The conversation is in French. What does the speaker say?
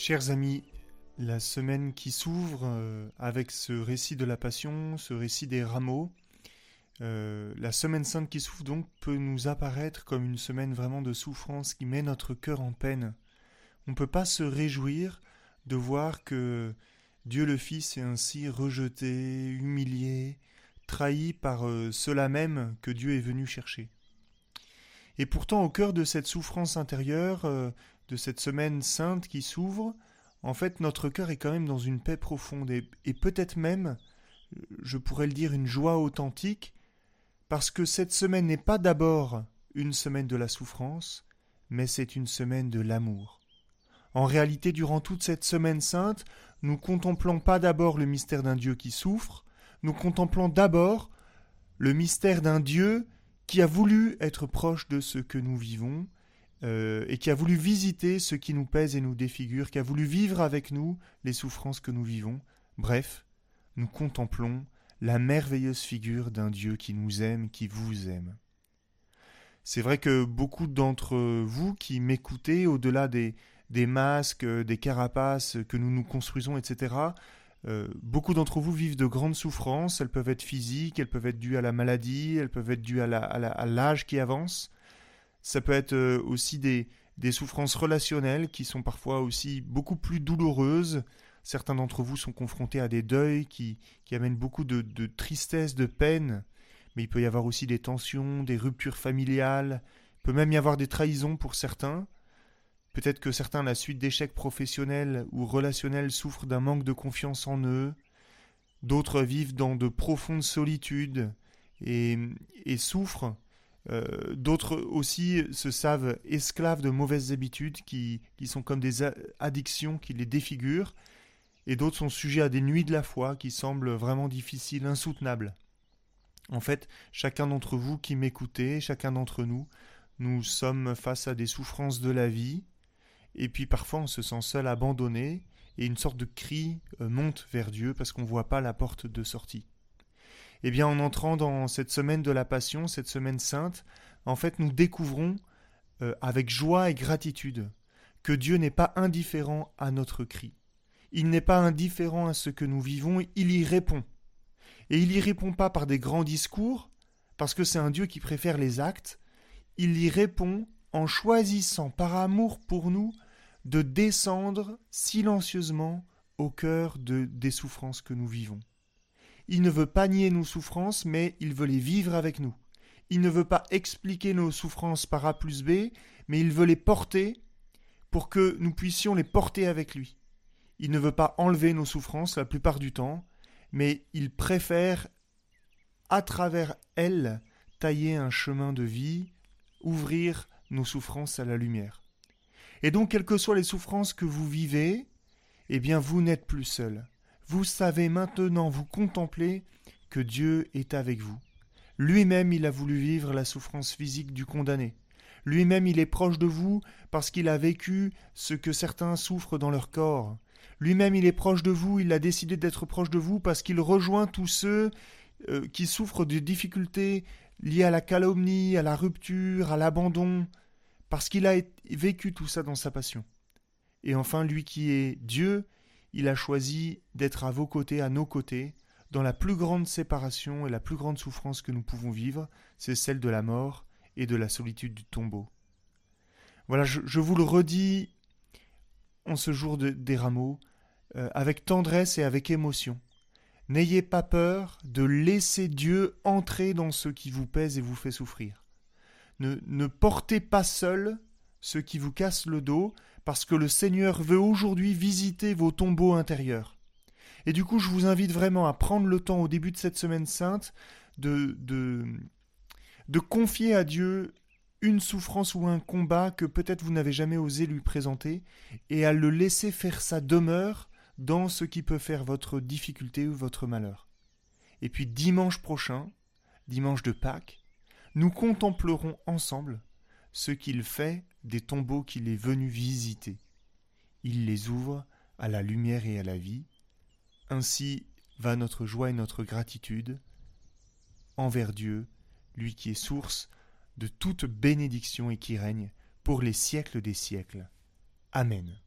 Chers amis, la semaine qui s'ouvre euh, avec ce récit de la Passion, ce récit des rameaux, euh, la semaine sainte qui s'ouvre donc peut nous apparaître comme une semaine vraiment de souffrance qui met notre cœur en peine. On ne peut pas se réjouir de voir que Dieu le Fils est ainsi rejeté, humilié, trahi par euh, ceux-là même que Dieu est venu chercher. Et pourtant, au cœur de cette souffrance intérieure, de cette semaine sainte qui s'ouvre, en fait, notre cœur est quand même dans une paix profonde et, peut-être même, je pourrais le dire, une joie authentique, parce que cette semaine n'est pas d'abord une semaine de la souffrance, mais c'est une semaine de l'amour. En réalité, durant toute cette semaine sainte, nous contemplons pas d'abord le mystère d'un Dieu qui souffre, nous contemplons d'abord le mystère d'un Dieu qui a voulu être proche de ce que nous vivons, euh, et qui a voulu visiter ce qui nous pèse et nous défigure, qui a voulu vivre avec nous les souffrances que nous vivons. Bref, nous contemplons la merveilleuse figure d'un Dieu qui nous aime, qui vous aime. C'est vrai que beaucoup d'entre vous qui m'écoutez, au-delà des, masques, des carapaces que nous nous construisons, etc., euh, beaucoup d'entre vous vivent de grandes souffrances, elles peuvent être physiques, elles peuvent être dues à la maladie, elles peuvent être dues à l'âge qui avance, ça peut être euh, aussi des, des souffrances relationnelles qui sont parfois aussi beaucoup plus douloureuses. Certains d'entre vous sont confrontés à des deuils qui, qui amènent beaucoup de, de, tristesse, de peine, mais il peut y avoir aussi des tensions, des ruptures familiales, il peut même y avoir des trahisons pour certains. Peut-être que certains, à la suite d'échecs professionnels ou relationnels, souffrent d'un manque de confiance en eux. D'autres vivent dans de profondes solitudes et, et souffrent euh, d'autres aussi se savent esclaves de mauvaises habitudes qui, qui sont comme des addictions qui les défigurent, et d'autres sont sujets à des nuits de la foi qui semblent vraiment difficiles, insoutenables. En fait, chacun d'entre vous qui m'écoutez, chacun d'entre nous, nous sommes face à des souffrances de la vie, et puis parfois on se sent seul, abandonné, et une sorte de cri euh, monte vers Dieu parce qu'on ne voit pas la porte de sortie eh bien en entrant dans cette semaine de la Passion, cette semaine sainte, en fait nous découvrons euh, avec joie et gratitude que Dieu n'est pas indifférent à notre cri. Il n'est pas indifférent à ce que nous vivons, il y répond. Et il y répond pas par des grands discours, parce que c'est un Dieu qui préfère les actes, il y répond en choisissant par amour pour nous de descendre silencieusement au cœur de, des souffrances que nous vivons. Il ne veut pas nier nos souffrances, mais il veut les vivre avec nous. Il ne veut pas expliquer nos souffrances par A plus B, mais il veut les porter pour que nous puissions les porter avec lui. Il ne veut pas enlever nos souffrances la plupart du temps, mais il préfère, à travers elles, tailler un chemin de vie, ouvrir nos souffrances à la lumière. Et donc, quelles que soient les souffrances que vous vivez, eh bien, vous n'êtes plus seul. Vous savez maintenant vous contempler que Dieu est avec vous. Lui-même il a voulu vivre la souffrance physique du condamné. Lui-même il est proche de vous parce qu'il a vécu ce que certains souffrent dans leur corps. Lui-même il est proche de vous, il a décidé d'être proche de vous parce qu'il rejoint tous ceux euh, qui souffrent de difficultés liées à la calomnie, à la rupture, à l'abandon, parce qu'il a vécu tout ça dans sa passion. Et enfin, lui qui est Dieu, il a choisi d'être à vos côtés, à nos côtés, dans la plus grande séparation et la plus grande souffrance que nous pouvons vivre, c'est celle de la mort et de la solitude du tombeau. Voilà, je, vous le redis en ce jour des rameaux, euh, avec tendresse et avec émotion. N'ayez pas peur de laisser Dieu entrer dans ce qui vous pèse et vous fait souffrir. Ne, ne portez pas seul ce qui vous casse le dos, parce que le Seigneur veut aujourd'hui visiter vos tombeaux intérieurs. Et du coup, je vous invite vraiment à prendre le temps au début de cette semaine sainte de, confier à Dieu une souffrance ou un combat que peut-être vous n'avez jamais osé lui présenter, et à le laisser faire sa demeure dans ce qui peut faire votre difficulté ou votre malheur. Et puis dimanche prochain, dimanche de Pâques, nous contemplerons ensemble ce qu'il fait des tombeaux qu'il est venu visiter. Il les ouvre à la lumière et à la vie. Ainsi va notre joie et notre gratitude envers Dieu, lui qui est source de toute bénédiction et qui règne pour les siècles des siècles. Amen.